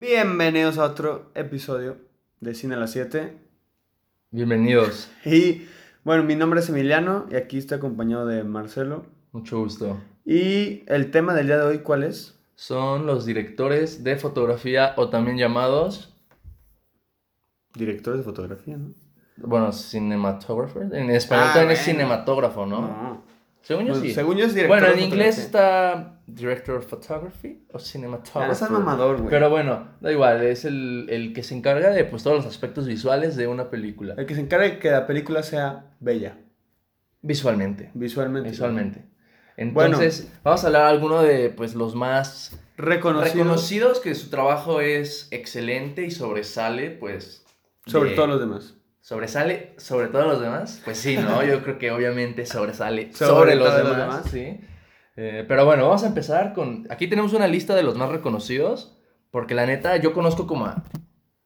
Bienvenidos a otro episodio de Cine a las 7. Bienvenidos, Y bueno, mi nombre es Emiliano y aquí estoy acompañado de Marcelo. mucho gusto. Y el tema del día de hoy, ¿cuál es? Son los directores de fotografía o también llamados, Directores de fotografía, ¿no? bueno, cinematographers. En español Ah, también es cinematógrafo, ¿no? No. Según yo Pues, sí. Según yo es director bueno, en inglés está Director of Photography o Ah, Cinematographer. estás mamador, güey. Pero bueno, da igual, es el, el que se encarga de pues, todos los aspectos visuales de una película. El que se encarga de que la película sea bella, Visualmente. visualmente. Visualmente. Bueno. Entonces, vamos a hablar alguno de pues los más Reconocido reconocidos que su trabajo es excelente y sobresale, pues. sobre de- todos los demás. ¿Sobresale sobre todos los demás? Pues sí, ¿no? Yo creo que obviamente sobresale Sobre sobre, los, demás, sí. Eh, pero bueno, vamos a empezar con... Aquí tenemos una lista de los más reconocidos, porque la neta yo conozco como a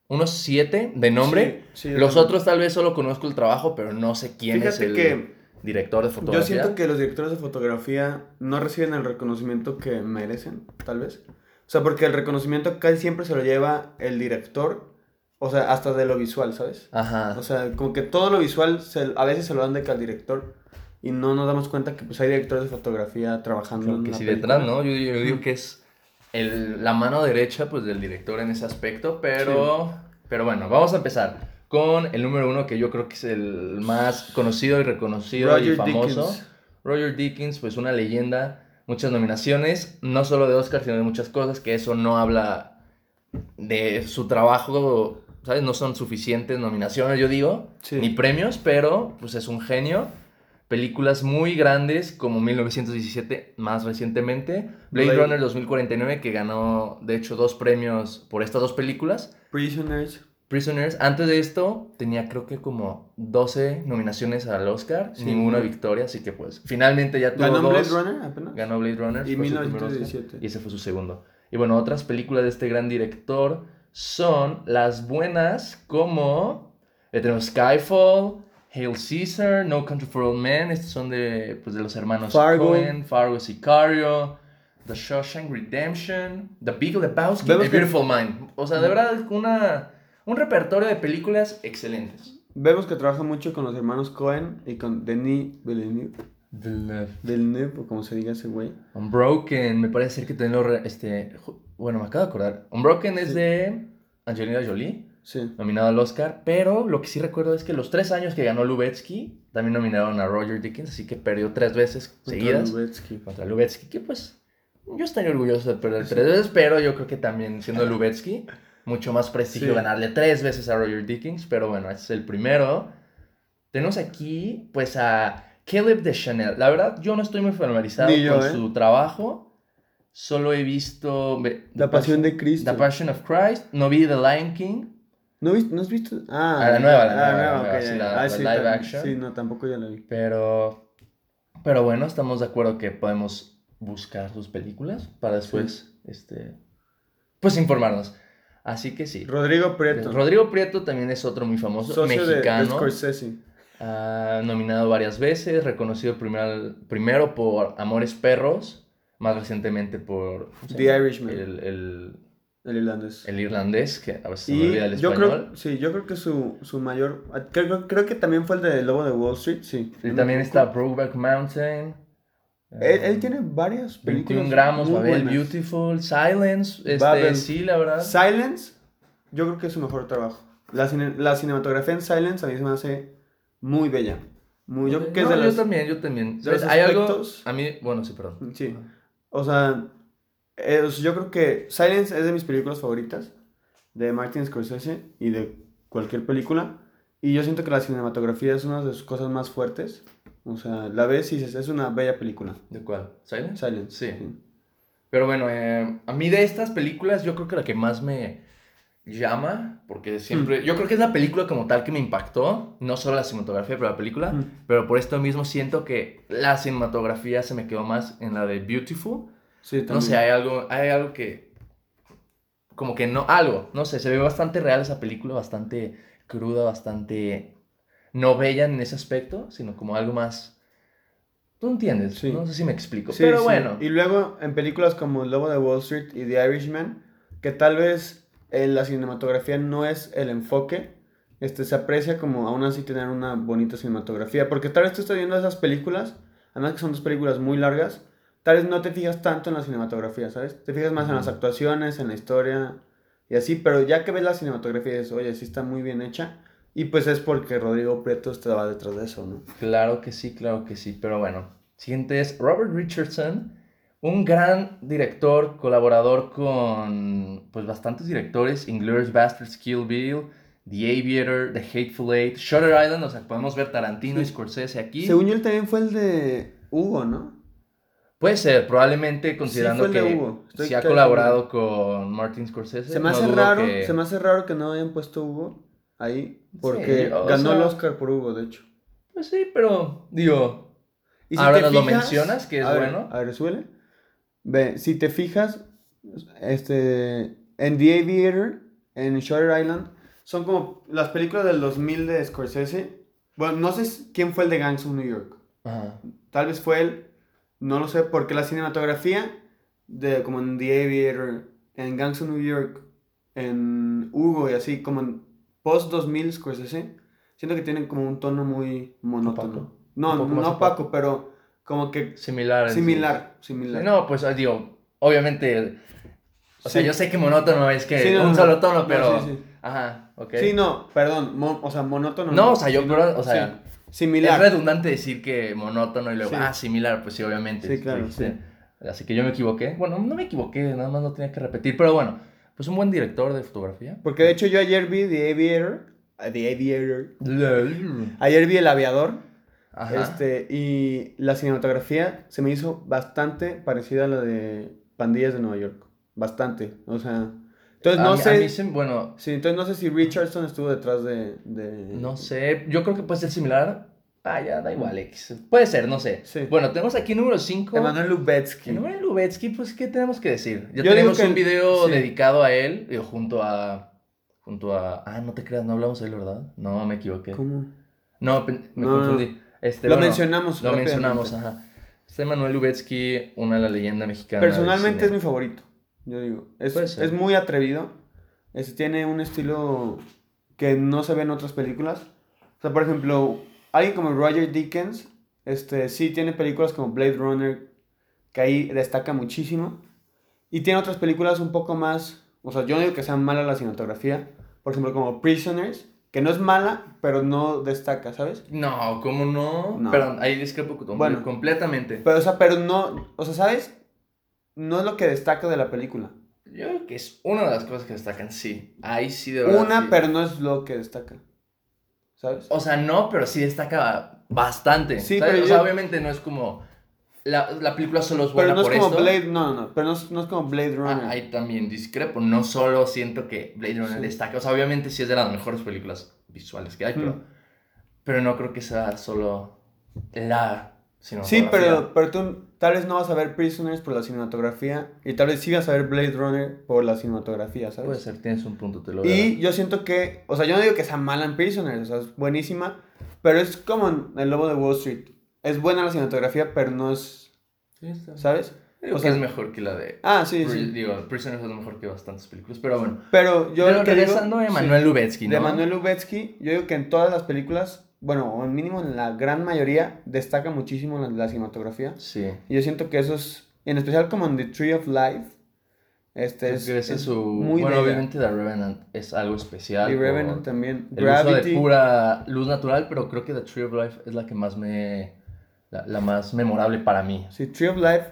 unos siete de nombre. Sí, sí, yo los otros tal vez solo conozco el trabajo, pero no sé quién es el que director de yo fotografía. siento que los directores de fotografía no reciben el reconocimiento que merecen, tal vez. O sea, porque el reconocimiento casi siempre se lo lleva el director, o sea, hasta de lo visual, ¿sabes? Ajá. O sea, como que todo lo visual se- a veces se lo dan de que al director y no nos damos cuenta que pues hay directores de fotografía trabajando Creo en que la sí película. detrás, ¿no? Yo, yo digo que es el- la mano derecha pues del director en ese aspecto, pero, pero bueno, vamos a empezar con el número uno que yo creo que es el más conocido y reconocido y Roger famoso. Dickens. Roger Dickens, pues una leyenda, muchas nominaciones, no solo de Oscar, sino de muchas cosas, que eso no habla de su trabajo, ¿sabes? No son suficientes nominaciones, yo digo, Sí. ni premios, pero pues es un genio. Películas muy grandes como 1917 más recientemente, Blade, Blade. Runner 2049 que ganó de hecho dos premios por estas dos películas, Prisoners. Prisoners, antes de esto tenía creo que como 12 nominaciones al Oscar, Sí. ninguna victoria, así que pues finalmente ya tuvo ¿Ganó dos. Blade Runner apenas? Ganó Blade Runner. Y fue su primer 1917. Oscar, Y ese fue su segundo. Y bueno, otras películas de este gran director son las buenas como... eh, tenemos Skyfall, Hail Caesar, No Country for Old Men. Estos son de, pues, de los hermanos Fargo. Coen, Fargo, Sicario, The Shawshank Redemption, The Big Lebowski, Vemos que- Beautiful Mind. O sea, de verdad, una, un repertorio de películas excelentes. Vemos que trabaja mucho con los hermanos Cohen y con Denis Villeneuve. Villeneuve, o como se diga ese güey. Unbroken, me parece ser que también lo... re- este, bueno, me acabo de acordar. Unbroken es Sí. de Angelina Jolie, Sí. nominado al Oscar, pero lo que sí recuerdo es que los tres años que ganó Lubetsky, también nominaron a Roger Dickens, así que perdió tres veces seguidas Lubetsky. contra Lubetsky, que pues yo estaría orgulloso de perder tres veces, pero yo creo que también siendo Lubetsky, mucho más prestigio Sí. ganarle tres veces a Roger Dickens, pero bueno, ese es el primero. Tenemos aquí pues a Caleb de Chanel. La verdad, yo no estoy muy familiarizado yo, con ¿eh? su trabajo. Solo he visto ve- La pasión de Cristo. The Passion of Christ. No vi The Lion King. ¿No, viste, ¿No has visto? Ah, Ah, la nueva, la ah, nueva, la ok, nueva, sí, la- Ah, la sí, live action. Sí, no, tampoco ya la vi. Pero, pero bueno, estamos de acuerdo que podemos buscar sus películas para después, este, pues informarnos. Así que sí. Rodrigo Prieto. Rodrigo Prieto también es otro muy famoso, socio de- de, mexicano. Scorsese. Ha nominado varias veces, reconocido primero, primero por Amores Perros, más recientemente por ¿cómo se The? Irishman. el, el, El irlandés. el irlandés, que a veces se me y olvida el yo español. creo, sí, yo creo que su, su mayor, ah, creo, creo que también fue el de Lobo de Wall Street, sí. Y también está. Brokeback Mountain. Él, eh, él tiene varias películas 21 gramos, muy Babel buenas. Beautiful, Silence, este, Babel. sí, la verdad. Silence, yo creo que es su mejor trabajo. La, cine- la cinematografía en Silence a mí se me hace muy bella. Muy, yo creo que No, es de yo las... también, yo también. de los. Hay algo, aspectos- a mí, bueno, sí, perdón. Sí. O sea, eh, o sea, yo creo que Silence es de mis películas favoritas de Martin Scorsese y de cualquier película. Y yo siento que la cinematografía es una de sus cosas más fuertes. O sea, la ves y dices, es una bella película. ¿De cuál? ¿Silence? Silence. Sí. Pero bueno, eh, a mí de estas películas, yo creo que la que más me llama, porque siempre, yo creo que es la película como tal que me impactó, no solo la cinematografía, pero la película, Mm. pero por esto mismo siento que la cinematografía se me quedó más en la de Beautiful. Sí, No sé, hay algo, hay algo que, como que no, algo, no sé, se ve bastante real esa película, bastante cruda, bastante no bella en ese aspecto, sino como algo más, tú entiendes, Sí. no sé si me explico, Sí, pero sí. bueno. Y luego en películas como El Lobo de Wall Street y The Irishman, que tal vez la cinematografía no es el enfoque, este, se aprecia como aún así tener una bonita cinematografía. Porque tal vez tú estás viendo esas películas, además que son dos películas muy largas, tal vez no te fijas tanto en la cinematografía, ¿sabes? Te fijas más en las actuaciones, en la historia y así, pero ya que ves la cinematografía dices, oye, sí está muy bien hecha. Y pues es porque Rodrigo Prieto estaba detrás de eso, ¿no? Claro que sí, claro que sí. Pero bueno, siguiente es Robert Richardson, un gran director, colaborador con pues bastantes directores, Inglourious Basterds, Kill Bill, The Aviator, The Hateful Eight, Shutter Island, o sea, podemos ver Tarantino y Scorsese aquí. Según yo, él también fue el de Hugo, ¿no? Puede ser, probablemente considerando de que si ha colaborado con Martin Scorsese. Se me hace raro, que- se me hace raro que no hayan puesto Hugo ahí, porque Sí, ganó el Oscar por Hugo, de hecho. Pues sí, pero digo, Y Ahora nos lo mencionas, que es a ver, bueno. A ver, suele. Ve, si te fijas, este, en The Aviator, en Shutter Island, son como las películas del 2000 de Scorsese. Bueno, no sé quién fue el de Gangs of New York. ajá, Tal vez fue él, no lo sé, porque la cinematografía de como en The Aviator, en Gangs of New York, en Hugo y así, como en post 2000 Scorsese, siento que tienen como un tono muy monótono. Opaco. No, no opaco, pero como que similar. sí. similar, similar. No, pues ah, digo, obviamente, o sea, yo sé que monótono es que Sí, no, un no, solo tono, no, pero, sí, sí. ajá, ok. Sí, no, perdón, o sea, monótono. No, o sea, yo, pero, o sea, similar. es redundante decir que monótono y luego, ah, similar, pues sí, obviamente. Sí, claro. Así que yo me equivoqué. Bueno, no me equivoqué, nada más no tenía que repetir, pero bueno, pues un buen director de fotografía. Porque de hecho yo ayer vi The Aviator, The Aviator. Ayer vi El Aviador. Ajá. Este, y la cinematografía se me hizo bastante parecida a la de Pandillas de Nueva York. Bastante. O sea. Entonces A no mí- a sé. mí se- bueno, Sí, entonces no sé si Richardson estuvo detrás de. de... no sé, yo creo que puede ser similar. Ah, ya, da igual, X. Puede ser, no sé. Sí. Bueno, tenemos aquí número 5. Emanuel Lubetsky. Emanuel Lubetsky, pues, ¿qué tenemos que decir? Ya Yo tenemos digo que- un video sí. dedicado a él, digo, junto a... Junto a... Ah, no te creas, no hablamos de él, ¿verdad? No, me equivoqué. ¿Cómo? No, me No, confundí. Este, Lo bueno, mencionamos. Lo mencionamos, ajá. Este Emanuel Lubetsky, una de las leyendas mexicanas. Personalmente es mi favorito. Yo digo. Es, es muy atrevido. Es, tiene un estilo que no se ve en otras películas. O sea, por ejemplo, alguien como Roger Dickens, este, sí tiene películas como Blade Runner, que ahí destaca muchísimo. Y tiene otras películas un poco más, o sea, yo no digo que sea mala la cinematografía, por ejemplo, como Prisoners, que no es mala, pero no destaca, ¿sabes? No, ¿cómo no? No. Perdón, ahí discrepo con- Bueno. completamente. Pero, o sea, pero no, o sea, ¿sabes? No es lo que destaca de la película. Yo creo que es una de las cosas que destacan, sí. Ahí sí, de verdad. Una, sí. pero no es lo que destaca. ¿Sabes? O sea, no, pero sí destaca bastante. Sí, ¿sabes? pero o sea, yo- obviamente no es como. La, la película solo es buena Pero no es por como esto. Blade, no, no, no, pero no es, no es como Blade Runner. Ah, ahí también discrepo. No solo siento que Blade Runner Sí. destaca. O sea, obviamente sí es de las mejores películas visuales que hay, pero. Mm. Pero no creo que sea solo la sí, cinematografía. pero, pero tú tal vez no vas a ver Prisoners por la cinematografía y tal vez sí vas a ver Blade Runner por la cinematografía, ¿sabes? Puede ser, tienes un punto, te lo voy a Y dar. yo siento que, o sea, yo no digo que sea mala en Prisoners, o sea, es buenísima, pero es como en El Lobo de Wall Street. Es buena la cinematografía, pero no es. ¿sabes? Digo o sea- es mejor que la de. Ah, sí, sí. Digo, Prisoners es mejor que bastantes películas, pero bueno. Pero yo Pero que digo- regresando a sí. ¿no? De Manuel Lubetsky, yo digo que en todas las películas, bueno, o mínimo en la gran mayoría, destaca muchísimo la, la cinematografía. Sí. Y yo siento que eso es, en especial como en The Tree of Life, este es, es es su... muy bueno, bella. obviamente The Revenant es algo especial. Por Revenant también. El uso Gravity. de pura luz natural, pero creo que The Tree of Life es la que más me... La, la más memorable para mí. Sí, Tree of Life.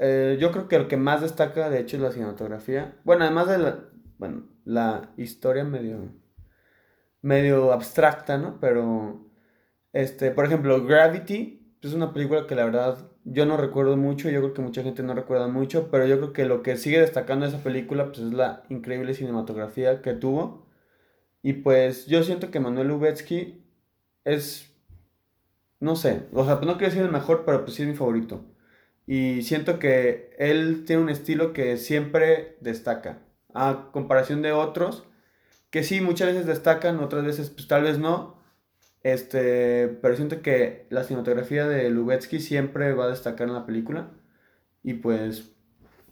eh, yo creo que lo que más destaca, de hecho, es la cinematografía. Bueno, además de la, bueno, la historia medio, medio abstracta, ¿no? Pero, este, por ejemplo, Gravity es una película que la verdad yo no recuerdo mucho, yo creo que mucha gente no recuerda mucho, pero yo creo que lo que sigue destacando de esa película pues, es la increíble cinematografía que tuvo. Y pues yo siento que Manuel Lubetsky es, no sé, o sea, no quiero decir el mejor, pero pues sí es mi favorito. Y siento que él tiene un estilo que siempre destaca, a comparación de otros, que sí, muchas veces destacan, otras veces pues tal vez no. Este, pero siento que la cinematografía de Lubetsky siempre va a destacar en la película. Y pues,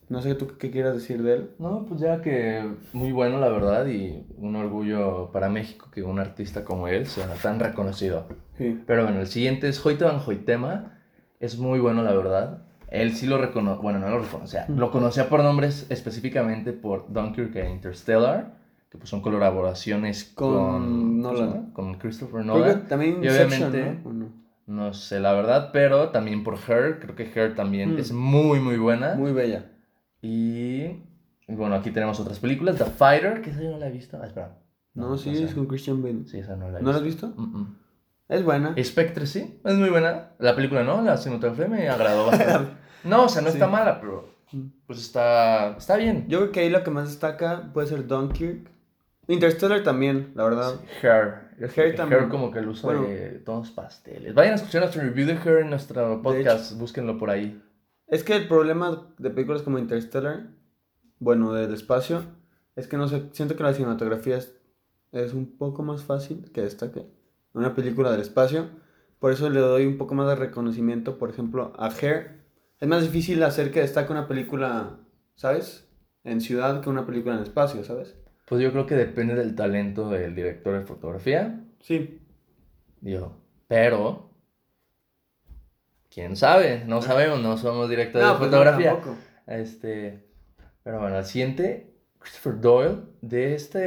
No sé tú qué quieras decir de él. No, pues ya que muy bueno, la verdad, y un orgullo para México que un artista como él sea tan reconocido. Sí. Pero bueno, el siguiente es Hoyte Van Hoytema. Es muy bueno, la verdad. Él sí lo reconoce, bueno, no lo reconocía, lo conocía por nombres específicamente por Dunkirk e Interstellar, que pues son colaboraciones Con con, Nolan. Con Christopher Nolan. también Y obviamente- ¿no? ¿O no? No sé la verdad, pero también por Her, creo que Her también Mm. es muy, muy buena. Muy bella. Y bueno, aquí tenemos otras películas. The Fighter, que esa yo no la he visto. Ah, espera. No, sí, sé. es con Christian Bale. Sí, esa no la he ¿No la has visto. visto? Mm, mm. Es buena. Spectre, sí, es muy buena. La película, ¿no? La cinematografía me agradó bastante. No, o sea, no Sí. está mala, pero Mm. pues está, está bien. Yo creo que ahí lo que más destaca puede ser Dunkirk. Interstellar también, la verdad. Sí, Hair. Hair que también. Hair como que el uso Bueno. de tonos pasteles. Vayan a escuchar nuestro review de Hair en nuestro podcast. Búsquenlo por ahí. Es que el problema de películas como Interstellar, bueno, del espacio, es que no sé, siento que la cinematografía es, es un poco más fácil que destaque. Una película del espacio, por eso le doy un poco más de reconocimiento, por ejemplo, a Hair. Es más difícil hacer que destaque una película, ¿sabes? En ciudad que una película en espacio, ¿sabes? Pues yo creo que depende del talento del director de fotografía. Sí. Digo, pero. ¿Quién sabe? No sabemos, no somos directores de pues no, fotografía. tampoco. Este, pero bueno, el siguiente, Christopher Doyle, de este,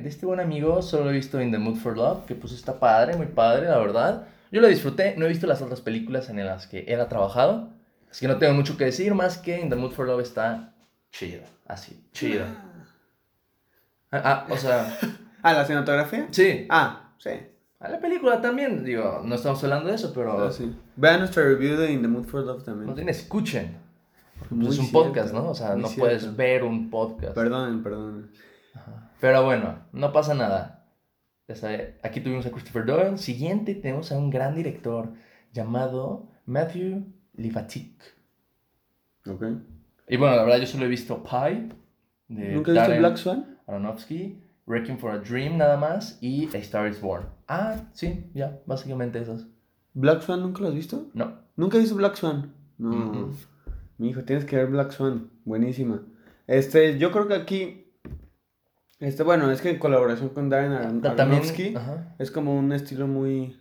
de este buen amigo, solo lo he visto In the Mood for Love, que pues está padre, muy padre, la verdad. Yo lo disfruté, no he visto las otras películas en las que él ha trabajado, así que no tengo mucho que decir, más que In the Mood for Love está chido, así, chido. Ah, ah, o sea, Ah, la cinematografía. sí, Ah, sí. A la película también, digo, no estamos hablando de eso, pero Ah, sí. Vean nuestra review de In the Mood for Love también. no escuchen. Pues Muy es un cierto, podcast, ¿no? O sea, no cierto. puedes ver un podcast. Perdonen, perdonen. Pero bueno, no pasa nada. Ya sabe, aquí tuvimos a Christopher Doyle. Siguiente tenemos a un gran director llamado Matthew Libatic. Ok. Y bueno, la verdad yo solo he visto Pie de ¿Nunca viste Darren Black Swan? Aronofsky, Wrecking for a Dream nada más y A Star is Born. Ah, sí, ya, básicamente esos. ¿Black Swan nunca lo has visto? No. ¿Nunca has visto Black Swan? No. Mi hijo, tienes que ver Black Swan. Buenísima. Este, yo creo que aquí. Este, bueno, es que en colaboración con Darren Aron- Ta- También, Aronofsky es como un estilo muy.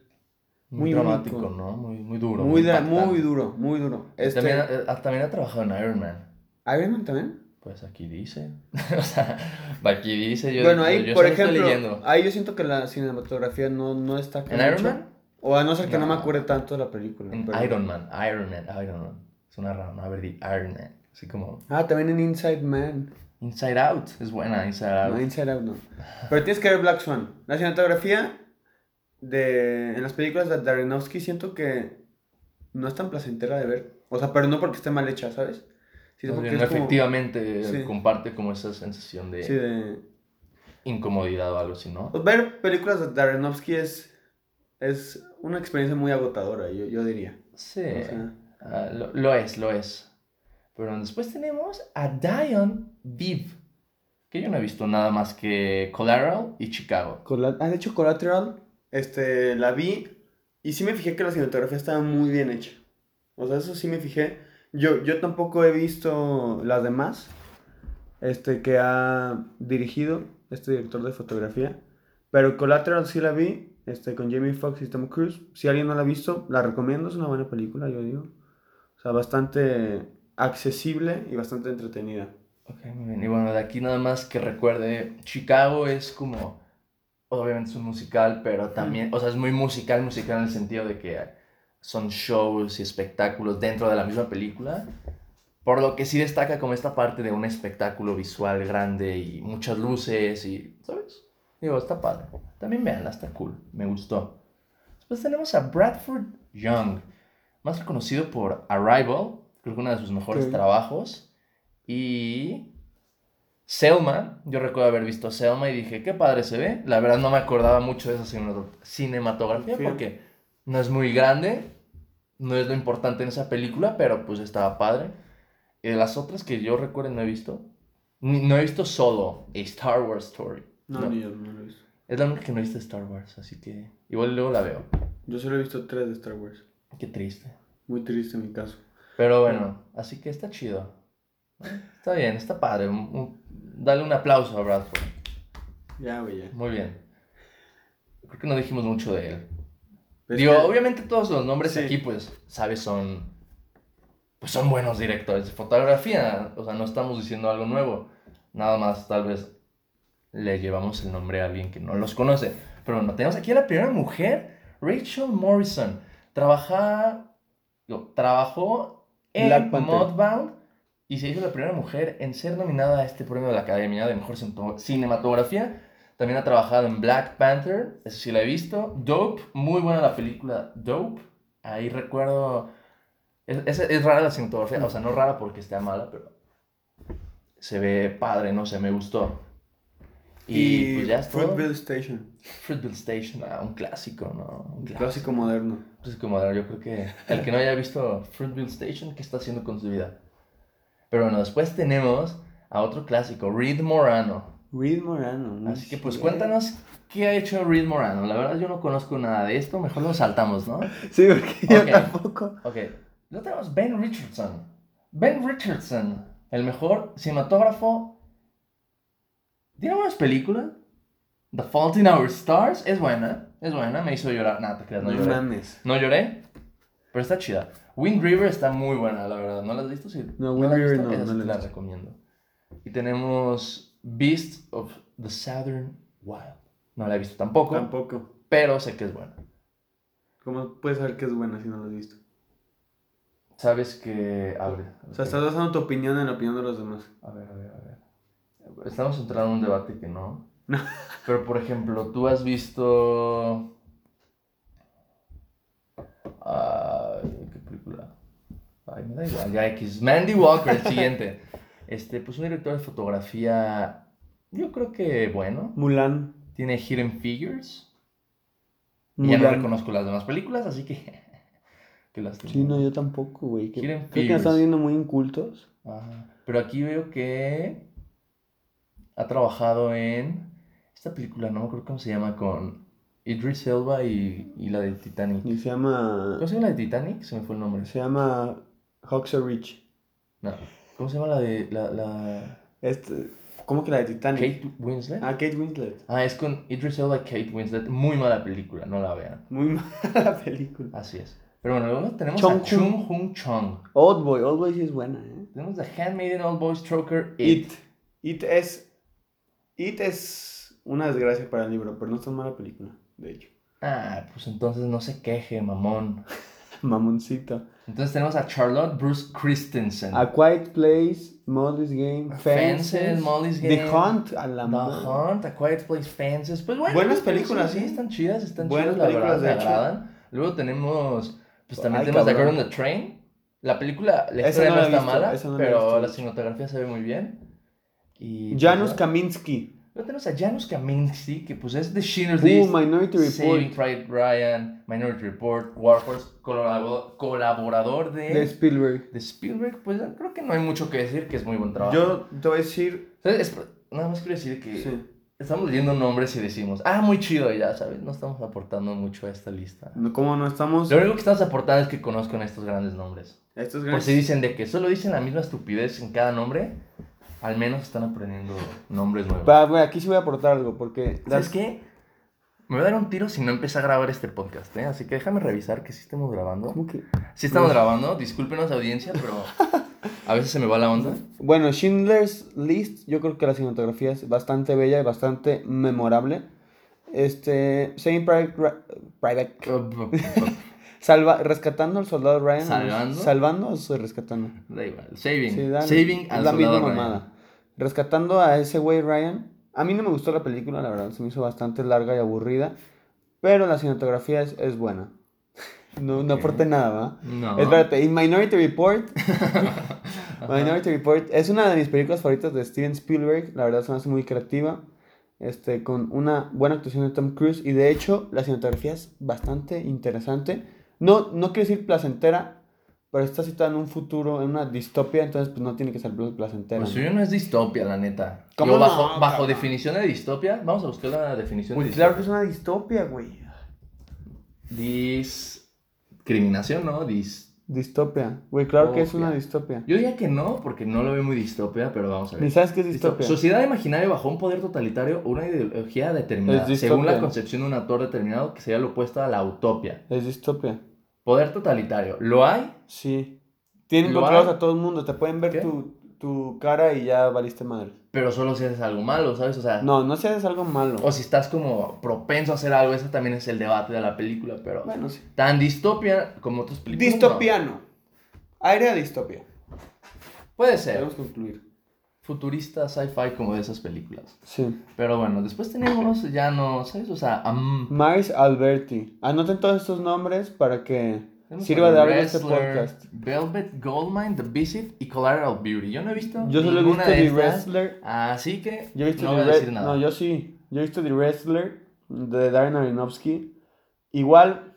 muy, muy dramático, único. ¿no? Muy, muy duro. Muy, muy duro, muy duro. Este, También, eh, ah, también ha trabajado en Iron Man. ¿Iron Man también? Pues aquí dice. o sea, aquí dice. Yo, bueno, ahí, yo por estoy ejemplo, ahí yo siento que la cinematografía no, no está ¿En Iron Man? O a no ser que no, me acuerde tanto de la película. En pero- Iron Man, Iron Man, Iron Man. Suena raro, ¿no? A ver, di Iron Man. Así como Ah, también en Inside Man. Inside Out. Es buena, Inside Out. No, Inside Out no. Pero tienes que ver Black Swan. La cinematografía de, en las películas de Aronofsky siento que no es tan placentera de ver. O sea, pero no porque esté mal hecha, ¿sabes? Porque bien, es como- efectivamente Sí. comparte como esa sensación de Sí, de... incomodidad o algo así, ¿no? Pues ver películas de Aronofsky es, es una experiencia muy agotadora, yo, yo diría. Sí, O sea, ah, lo, lo es, lo es. Pero después tenemos a Dion Viv, que yo no he visto nada más que Collateral y Chicago. Colla- ah, hecho, Collateral, este, la vi y sí me fijé que la cinematografía estaba muy bien hecha. O sea, eso sí me fijé. Yo, yo tampoco he visto las demás este, que ha dirigido este director de fotografía. Pero Collateral sí la vi, este, con Jamie Foxx y Tom Cruise. Si alguien no la ha visto, la recomiendo, es una buena película, yo digo. O sea, bastante accesible y bastante entretenida. Ok, muy bien. Y bueno, de aquí nada más que recuerde, Chicago es como, obviamente es un musical, pero también, o sea, es muy musical, musical en el sentido de que son shows y espectáculos dentro de la misma película, por lo que sí destaca como esta parte de un espectáculo visual grande y muchas luces y, ¿sabes? Digo, está padre. También veanla, está cool, me gustó. Después tenemos a Bradford Young, más reconocido por Arrival, creo que uno de sus mejores Ok. trabajos. Y Selma, yo recuerdo haber visto Selma y dije, qué padre se ve. La verdad no me acordaba mucho de esa cinemat- cinematografía Sí. porque no es muy grande, no es lo importante en esa película, pero pues estaba padre. Y de las otras que yo recuerdo no he visto, no he visto solo A Star Wars Story. No, No. ni yo no lo he visto. Es la única que no he visto Star Wars, así que igual luego la veo. Yo solo he visto tres de Star Wars. Qué triste. Muy triste en mi caso. Pero bueno, así que está chido. Está bien, está padre. un- un- dale un aplauso a Bradford. Ya, güey, ya. Muy bien. Creo que no dijimos mucho de él. Pues Digo, que- obviamente todos los nombres Sí. aquí, pues, sabes, son. Pues son buenos directores de fotografía. O sea, no estamos diciendo algo nuevo. Nada más, tal vez le llevamos el nombre a alguien que no los conoce. Pero bueno, tenemos aquí a la primera mujer, Rachel Morrison. Trabaja. trabajó en Black. Mudbound y se hizo la primera mujer en ser nominada a este premio de la Academia de Mejor Cine- Cinematografía. También ha trabajado en Black Panther, eso sí la he visto. Dope, muy buena la película Dope. Ahí recuerdo. Es, es, es rara la cinematografía, o sea, no rara porque esté mala, pero se ve padre, no sé, me gustó. Y, pues ya es todo. Fruitville Station. Fruitville Station, ah, un clásico, ¿no? Un clásico moderno. clásico moderno. Yo creo que el que no haya visto Fruitville Station, ¿qué está haciendo con su vida? Pero bueno, después tenemos a otro clásico, Reed Morano. Reed Morano. no Así que pues sé. cuéntanos qué ha hecho Reed Morano. La verdad yo no conozco nada de esto, mejor lo saltamos, ¿no? Sí, porque yo tampoco. Ok, luego tenemos Ben Richardson. Ben Richardson, el mejor cinematógrafo. ¿Tiene buenas películas? The Fault in Our Stars es buena, es buena, me hizo llorar. Nada, te creas, no No lloré. mames. No lloré, pero está chida. Wind River está muy buena, la verdad. ¿No la has visto? Sí. No, Wind has River visto? no, no la recomiendo. Y tenemos Beast of the Southern Wild. No la he visto tampoco, Tampoco. pero sé que es buena. ¿Cómo puedes saber que es buena si no lo has visto? Sabes que... A ver, O sea, estás basando tu opinión en la opinión de los demás. a ver, a ver, a ver. Estamos entrando en un debate que no. No. Pero, por ejemplo, tú has visto... Ay, ¿Qué película? Ay, me da igual, ya X. Mandy Walker, el siguiente. Este, pues un director de fotografía, yo creo que bueno. Mulan. Tiene Hidden Figures. Y ya no reconozco las demás películas, así que... Qué lástima. Sí, no, yo tampoco, güey. Que- Creo que están viendo muy incultos. Ajá. Pero aquí veo que ha trabajado en esta película, no me acuerdo cómo se llama, con Idris Elba y, y la de Titanic. Y se llama. ¿Cómo se llama la de Titanic? Se me fue el nombre. Se llama Hawks Rich. No. ¿Cómo se llama la de la, la... Este, ¿Cómo que la de Titanic? Kate Winslet? Ah, Kate Winslet. Ah, es con Idris Elba Kate Winslet. Muy mala película, no la vean. Muy mala película. Así es. Pero bueno, luego tenemos Chung a Chung Hung Chong. Old Boy. Old Boy sí es buena, ¿eh? Tenemos The Handmaiden, Old Boy, Stroker, It. It. It es. It es una desgracia para el libro, pero no es tan mala película, de hecho. Ah, pues entonces no se queje, mamón. Mamoncito. Entonces tenemos a Charlotte Bruce Christensen. A Quiet Place, Molly's Game, Fences, Fences, Molly's The Game, Hunt, a la The madre. Hunt, A Quiet Place Fences. Pues bueno, Buenas pues, películas, sí, ¿eh? están chidas, están Buenas chidas, la películas, verdad, de hecho. agradan. Luego tenemos, pues también Ay, tenemos The Girl on the Train. La película, la Esa historia no no, está visto, mala, no pero la cinematografía se ve muy bien. Y, pues, Janusz ya. Kaminski. Luego tenemos a Janusz Kaminski, que pues es de Schindler's Uh, List. Minority Saving Report. Private Ryan, Minority Report, Warhorse, colabor- colaborador de, De Spielberg. de Spielberg, pues creo que no hay mucho que decir, que es muy buen trabajo. Yo te voy a decir. Nada más quiero decir que Sí. estamos leyendo nombres y decimos, ah, muy chido, ya, ¿sabes? No estamos aportando mucho a esta lista. ¿Cómo no estamos? Lo único que estamos aportando es que conozcan estos grandes nombres. Estos Por grandes- si dicen de que solo dicen la misma estupidez en cada nombre, al menos están aprendiendo nombres nuevos. Va, güey, aquí sí voy a aportar algo, porque. ¿Sabes las- qué? Me voy a dar un tiro si no empecé a grabar este podcast, ¿eh? Así que déjame revisar que sí estemos grabando. ¿Cómo que? Sí estamos grabando, discúlpenos audiencia, pero a veces se me va la onda. Bueno, Schindler's List, yo creo que la cinematografía es bastante bella y bastante memorable. Este, Saving Private, Ra- Private salva, rescatando al soldado Ryan. ¿Salvando? Salvando o rescatando. Da igual, saving. Sí, dan- saving al la misma soldado Ryan. mamada. Rescatando a ese güey Ryan. A mí no me gustó la película, la verdad, se me hizo bastante larga y aburrida. Pero la cinematografía es, es buena. No, no Ok. aporté nada, ¿va? No. Espérate, y Minority Report. Minority Report es una de mis películas favoritas de Steven Spielberg. La verdad se me hace muy creativa. Este, con una buena actuación de Tom Cruise. Y de hecho, la cinematografía es bastante interesante. No, no quiero decir placentera, pero está situada en un futuro, en una distopia. Entonces, pues no tiene que ser placentera. Pues suyo no es distopia, la neta. ¿Cómo no, bajo, definición de distopia, vamos a buscar la definición Pues de claro que es distopia. una distopia, güey. Discriminación, ¿no? Dis... Distopia. Güey, claro que es una Distopia. Yo diría que no, porque no lo veo muy distopia, pero vamos a Ni ver. sabes qué es distopia. Sociedad imaginaria bajo un poder totalitario o una ideología determinada, según la concepción de un autor determinado, que sería lo opuesto a la utopia. Es distopia. Poder totalitario. ¿Lo hay? Sí. Tienen ¿Lo controlados a todo el mundo. Te pueden ver ¿Qué? tu, tu cara y ya valiste madre. Pero solo si haces algo malo, ¿sabes? O sea, No, no si haces algo malo. o si estás como propenso a hacer algo, ese también es el debate de la película, pero Bueno, sí. tan distopia como otras películas. no. Distopiano. Aire a distopia. Puede ser. Debemos concluir. Futurista, sci-fi como de esas películas. Sí. Pero bueno, después tenemos ya no, ¿sabes? O sea, Mars Alberti. Anoten todos estos nombres para que sirva de algo este podcast. Velvet Goldmine, The Visit y Collateral Beauty. Yo no he visto Yo solo he visto The Wrestler. Así que Yo he visto no voy a decir nada. No, yo sí. Yo he visto The Wrestler de Darren Aronofsky. Igual,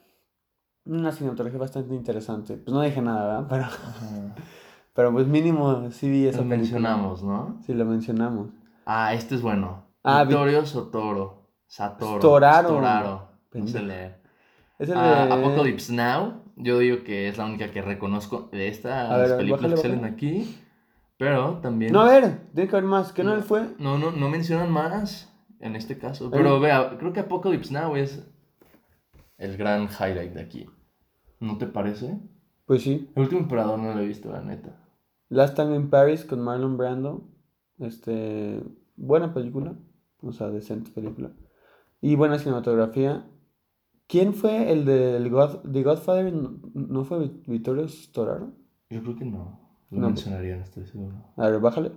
una cinematografía bastante interesante. Pues no dije nada, ¿verdad? Pero, Ajá. pero pues mínimo sí vi esa Lo película. mencionamos, ¿no? Sí, lo mencionamos. Ah, este es bueno. Ah, vi- Vittorio Sotoro. Satoro. Storaro. Storaro. No sé Pendejo. leer. Es el Ah. Apocalypse Now. Yo digo que es la única que reconozco de estas ver, películas bájale, que salen bájale. aquí. Pero también. No, a ver, tiene que haber más. ¿Qué no, él fue? No, no, no mencionan más en este caso. ¿Eh? Pero vea, creo que Apocalypse Now es el gran highlight de aquí. ¿No te parece? Pues sí. El último emperador no lo he visto, la neta. Last Time in Paris con Marlon Brando. Este, buena película. O sea, decente película. Y buena cinematografía. ¿Quién fue el del God, The Godfather? ¿No- ¿No fue Vi- Vittorio Storaro? Yo creo que no. Lo No. mencionaría, no estoy seguro. A ver, bájale.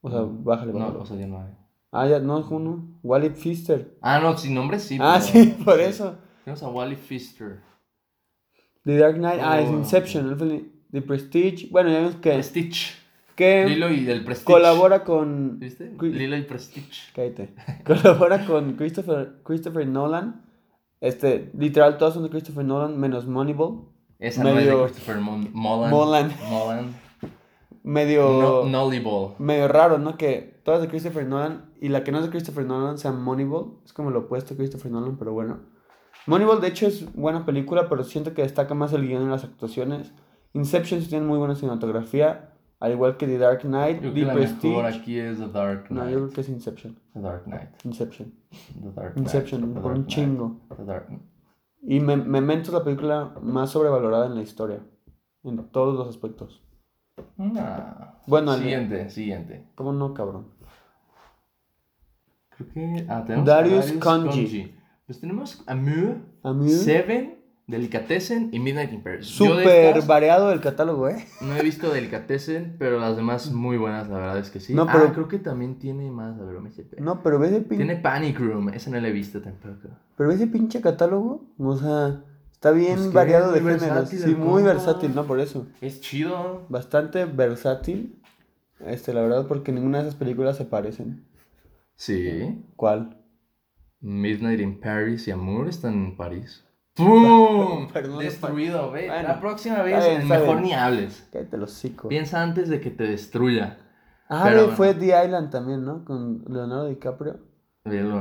O sea, bájale, bájale. No, o sea, ya no hay. Ah, ya, no, es uno. Wally Pfister. Ah, no, sin nombre sí. ah, pero- sí, por eso. Tenemos a Wally Pfister. The Dark Knight. Ah, es Oh. Inception. fue The Prestige. Bueno, ya vemos que, Stitch. que Lilo y del Prestige. colabora con... ¿Viste? Lilo y Prestige. Cállate. Colabora con Christopher, Christopher Nolan. Este, literal, todos son de Christopher Nolan, menos Moneyball. Esa no es de Medio- Christopher Mon- Molan. Molan. Molan. Medio, No, Nolly Ball. medio raro, ¿no? Que todas de Christopher Nolan y la que no es de Christopher Nolan sea Moneyball. Es como lo opuesto a Christopher Nolan, pero bueno. Moneyball, de hecho, es buena película, pero siento que destaca más el guion y las actuaciones. Inception sí tiene muy buena cinematografía, al igual que The Dark Knight, Yo The la Prestige. mejor aquí es The Dark No, Knight. yo creo que es Inception. The Dark Knight. Inception. The Dark Knight. Inception, por un Knight. chingo. The Dark Y Me- Memento es la película más sobrevalorada en la historia. En todos los aspectos. Ah. Bueno, el- Siguiente, siguiente. ¿Cómo no, cabrón? Creo que. Ah, tenemos Darius Kanji. Pues tenemos a Mu, A mí. Seven, Delicatessen y Midnight in Paris. Súper variado el catálogo, ¿eh? No he visto Delicatessen, pero las demás muy buenas, la verdad es que sí. No, Ah, pero- creo que también tiene más, a ver. No, pero ves el, pin- Tiene Panic Room, esa no la he visto tampoco. pero ves el pinche catálogo. O sea, está bien Pues variado de géneros. Sí, muy compa. versátil, ¿no? Por eso. Es chido. Bastante versátil. Este, la verdad, porque ninguna de esas películas se parecen. Sí. ¿Cuál? Midnight in Paris y Amour están en París. ¡Pum! Perdón, Destruido, ve. Bueno, la próxima vez bien, mejor bien. ni hables. Cállate los hocico. Piensa antes de que te destruya. Ah, pero bueno. fue The Island también, ¿no? Con Leonardo DiCaprio.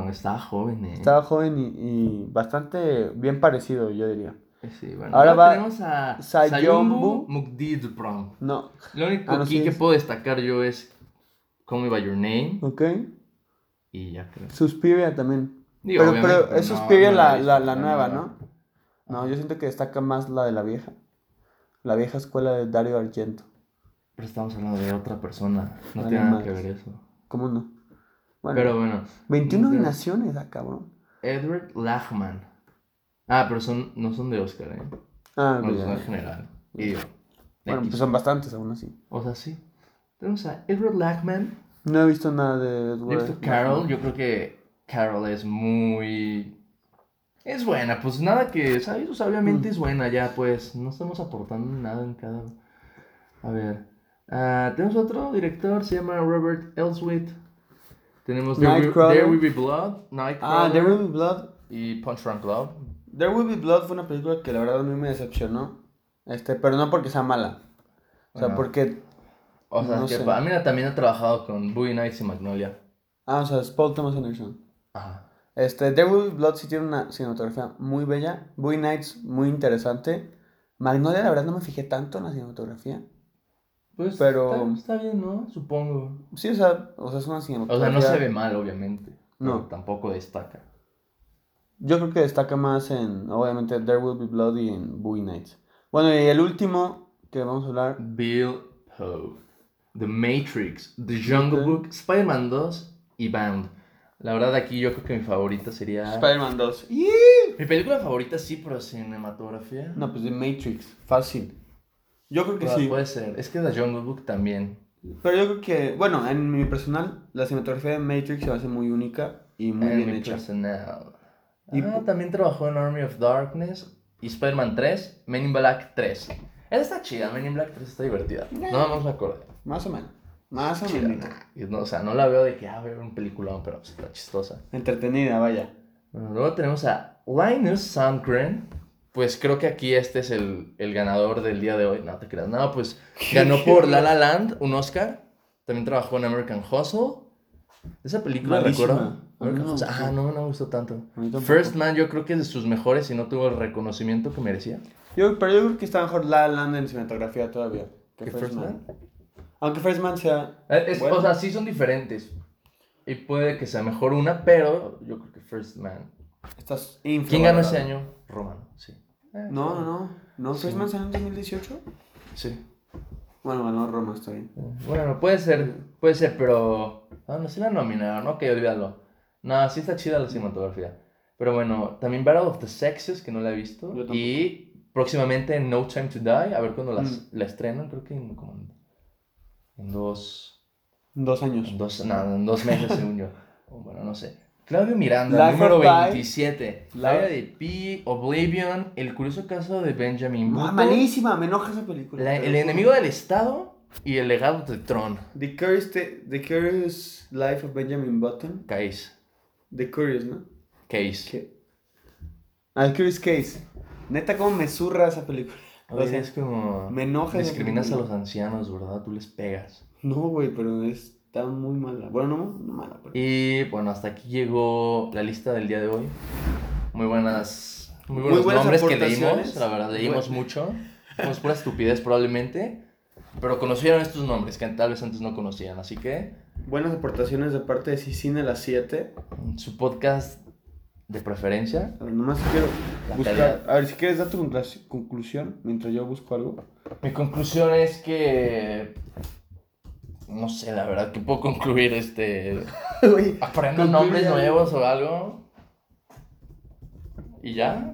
Estaba joven, eh. Estaba joven y, y bastante bien parecido, yo diría. Sí, bueno. Ahora va tenemos a Sayombu. Mukdidprom. No, Lo único Ah, no, aquí sí que puedo destacar yo es Call Me By Your Name. ok. Y ya creo. Suspiria también. Digo, pero, pero es no- Suspiria no la, la nueva, ¿no? No, yo siento que destaca más la de la vieja. La vieja escuela de Dario Argento. Pero estamos hablando de otra persona. No tiene nada que ver eso. ¿Cómo no? Bueno, Pero bueno. 21 de- nominaciones, ah, cabrón. Edward Lachman. Ah, pero son, no son de Oscar, ¿eh? Ah, No, son en general. Y digo, Bueno, X. pues son bastantes aún así. O sea, sí. Tenemos a Edward Lachman. No he visto nada de Yo he Edward. visto Carol. Yo creo que Carol es muy. Es buena, pues nada que. ¿Sabes? O sea, Mm. obviamente es buena ya, pues. No estamos aportando nada en cada. A ver. ah, tenemos otro director, se llama Robert Elswit. Tenemos There Will. There Will Be Blood, Ah, Nightcrawler There Will Be Blood. y Punch Drunk Love. There Will Be Blood fue una película que la verdad a mí me decepcionó. Este, pero no porque sea mala. O sea, Ajá. porque. O sea, No que sé. mira, también ha trabajado con Boogie Nights y Magnolia. Ah, o sea, es Paul Thomas Anderson. Ajá. Este, There Will Be Blood sí tiene una cinematografía muy bella. Boy Nights muy interesante. Magnolia, la verdad, no me fijé tanto en la cinematografía. Pues Pero- está, está bien, ¿no? Supongo. Sí, o sea, o sea es una O cinematografía. sea, no se ve mal, obviamente. No. pero tampoco destaca. Yo creo que destaca más en, obviamente, There Will Be Blood y en Boogie Nights. Bueno, y el último que vamos a hablar. Bill Poe, The Matrix, The Jungle Ok. Book, Spider-Man 2 y Band. La verdad aquí yo creo que mi favorita sería... Spider-Man 2. Mi película favorita sí, pero cinematografía. No, pues The Matrix. Fácil. Yo creo que Puede- sí. Puede ser. Es que The Jungle Book también. Pero yo creo que, bueno, en mi personal, la cinematografía de Matrix se hace muy única y muy En bien mi hecha. personal. Y Ah, también trabajó en Army of Darkness y Spider-Man 3, Men in Black 3. Esa está chida, Men in Black 3 está divertida. No, no me acordé. Más o menos. Más o menos. No, o sea, no la veo de que, ah, voy a ver un peliculón, pero pues, está chistosa. Entretenida, vaya. Bueno, luego tenemos a Linus Sandgren. Pues creo que aquí este es el, el ganador del día de hoy. No te creas. No, pues ganó por La La Land un Oscar. También trabajó en American Hustle. Esa película Malísima. recuerdo. A mí American no. Ah, no, no me gustó tanto. First Man yo creo que es de sus mejores y no tuvo el reconocimiento que merecía. Yo, pero yo creo que está mejor La La Land en cinematografía todavía. Que ¿Que First, First Man. Aunque First Man sea. Eh, es- Bueno. O sea, sí son diferentes. Y puede que sea mejor una, pero yo creo que First Man. Estás ¿Quién ganó ese año? Romano, sí. Eh, No, no, no. ¿No Sí. First Man salió en 2018? Sí. Bueno, ganó Roma, está bien. Bueno, puede ser, puede ser, pero. Ah, no, sí la nominaron, ok, olvídalo. No, sí está chida la cinematografía. Pero bueno, también Battle of the Sexes, que no la he visto. Y próximamente No Time to Die, a ver cuándo las, Mm. la estrenan, creo que en, como en, dos. Dos años. En dos, no, en dos meses, según yo. Bueno, no sé. Claudio Miranda, Life número of Pi. 27. Life- La vida de Pi, Oblivion, El curioso caso de Benjamin Ma- Button, malísima, me enoja esa película. la- El enemigo del Estado y El legado de Tron. The Curious, The Curious Life of Benjamin Button. Case. The Curious, ¿no? Case. Ah, The Curious Case. Neta, cómo me zurra esa película. O Oye, sea, es como. me enoja Discriminas a los ancianos, ¿verdad? Tú les pegas. No, güey, pero está muy mala. Bueno, no, no mala, pero... Y bueno, hasta aquí llegó la lista del día de hoy. Muy buenas. Muy Muy buenos buenas nombres que leímos. La verdad, leímos Bueno. mucho. Fuimos pura estupidez probablemente. Pero conocieron estos nombres que tal vez antes no conocían. Así que Buenas aportaciones de parte de Cicine las 7. su podcast de preferencia. Nomás quiero La buscar... calidad. A ver, si quieres dar tu conclu- conclusión mientras yo busco algo. Mi conclusión es que. No sé, la verdad, que puedo concluir este. Aprendo nombres nuevos o algo. Y ya.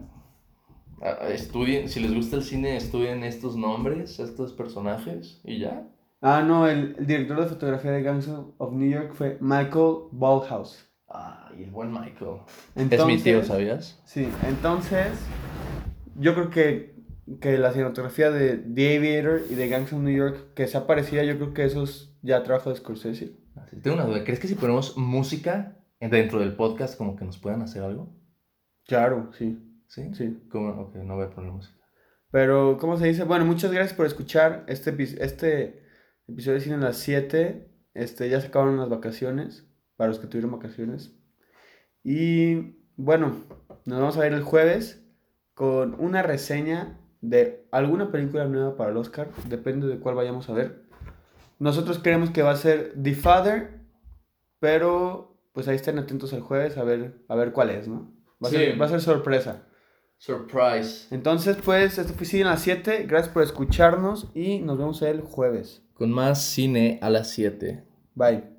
Estudien, si les gusta el cine, estudien estos nombres, estos personajes y ya. Ah, no, el, el director de fotografía de Gangs of New York fue Michael Ballhaus. Ay, el buen Michael. Entonces, es mi tío, ¿sabías? Sí, entonces yo creo que, que la cinematografía de The Aviator y de Gangs of New York, que sea parecida, yo creo que eso es ya trabajo de Scorsese. Tengo una duda. ¿Crees que si ponemos música dentro del podcast, como que nos puedan hacer algo? Claro, sí, ¿Sí? sí. ¿Cómo? Ok, no voy a poner música. Pero, ¿cómo se dice? Bueno, muchas gracias por escuchar este, este episodio de Cine en las 7. Este, ya se acabaron las vacaciones, para los que tuvieron vacaciones. Y bueno, nos vamos a ver el jueves con una reseña de alguna película nueva para el Oscar, depende de cuál vayamos a ver. Nosotros creemos que va a ser The Father, pero pues ahí estén atentos el jueves a ver, a ver cuál es, ¿no? Va a, Sí. ser, va a ser sorpresa. Surprise. Entonces, pues, esto fue Cine a las 7. Gracias por escucharnos y nos vemos el jueves. Con más cine a las 7. Bye.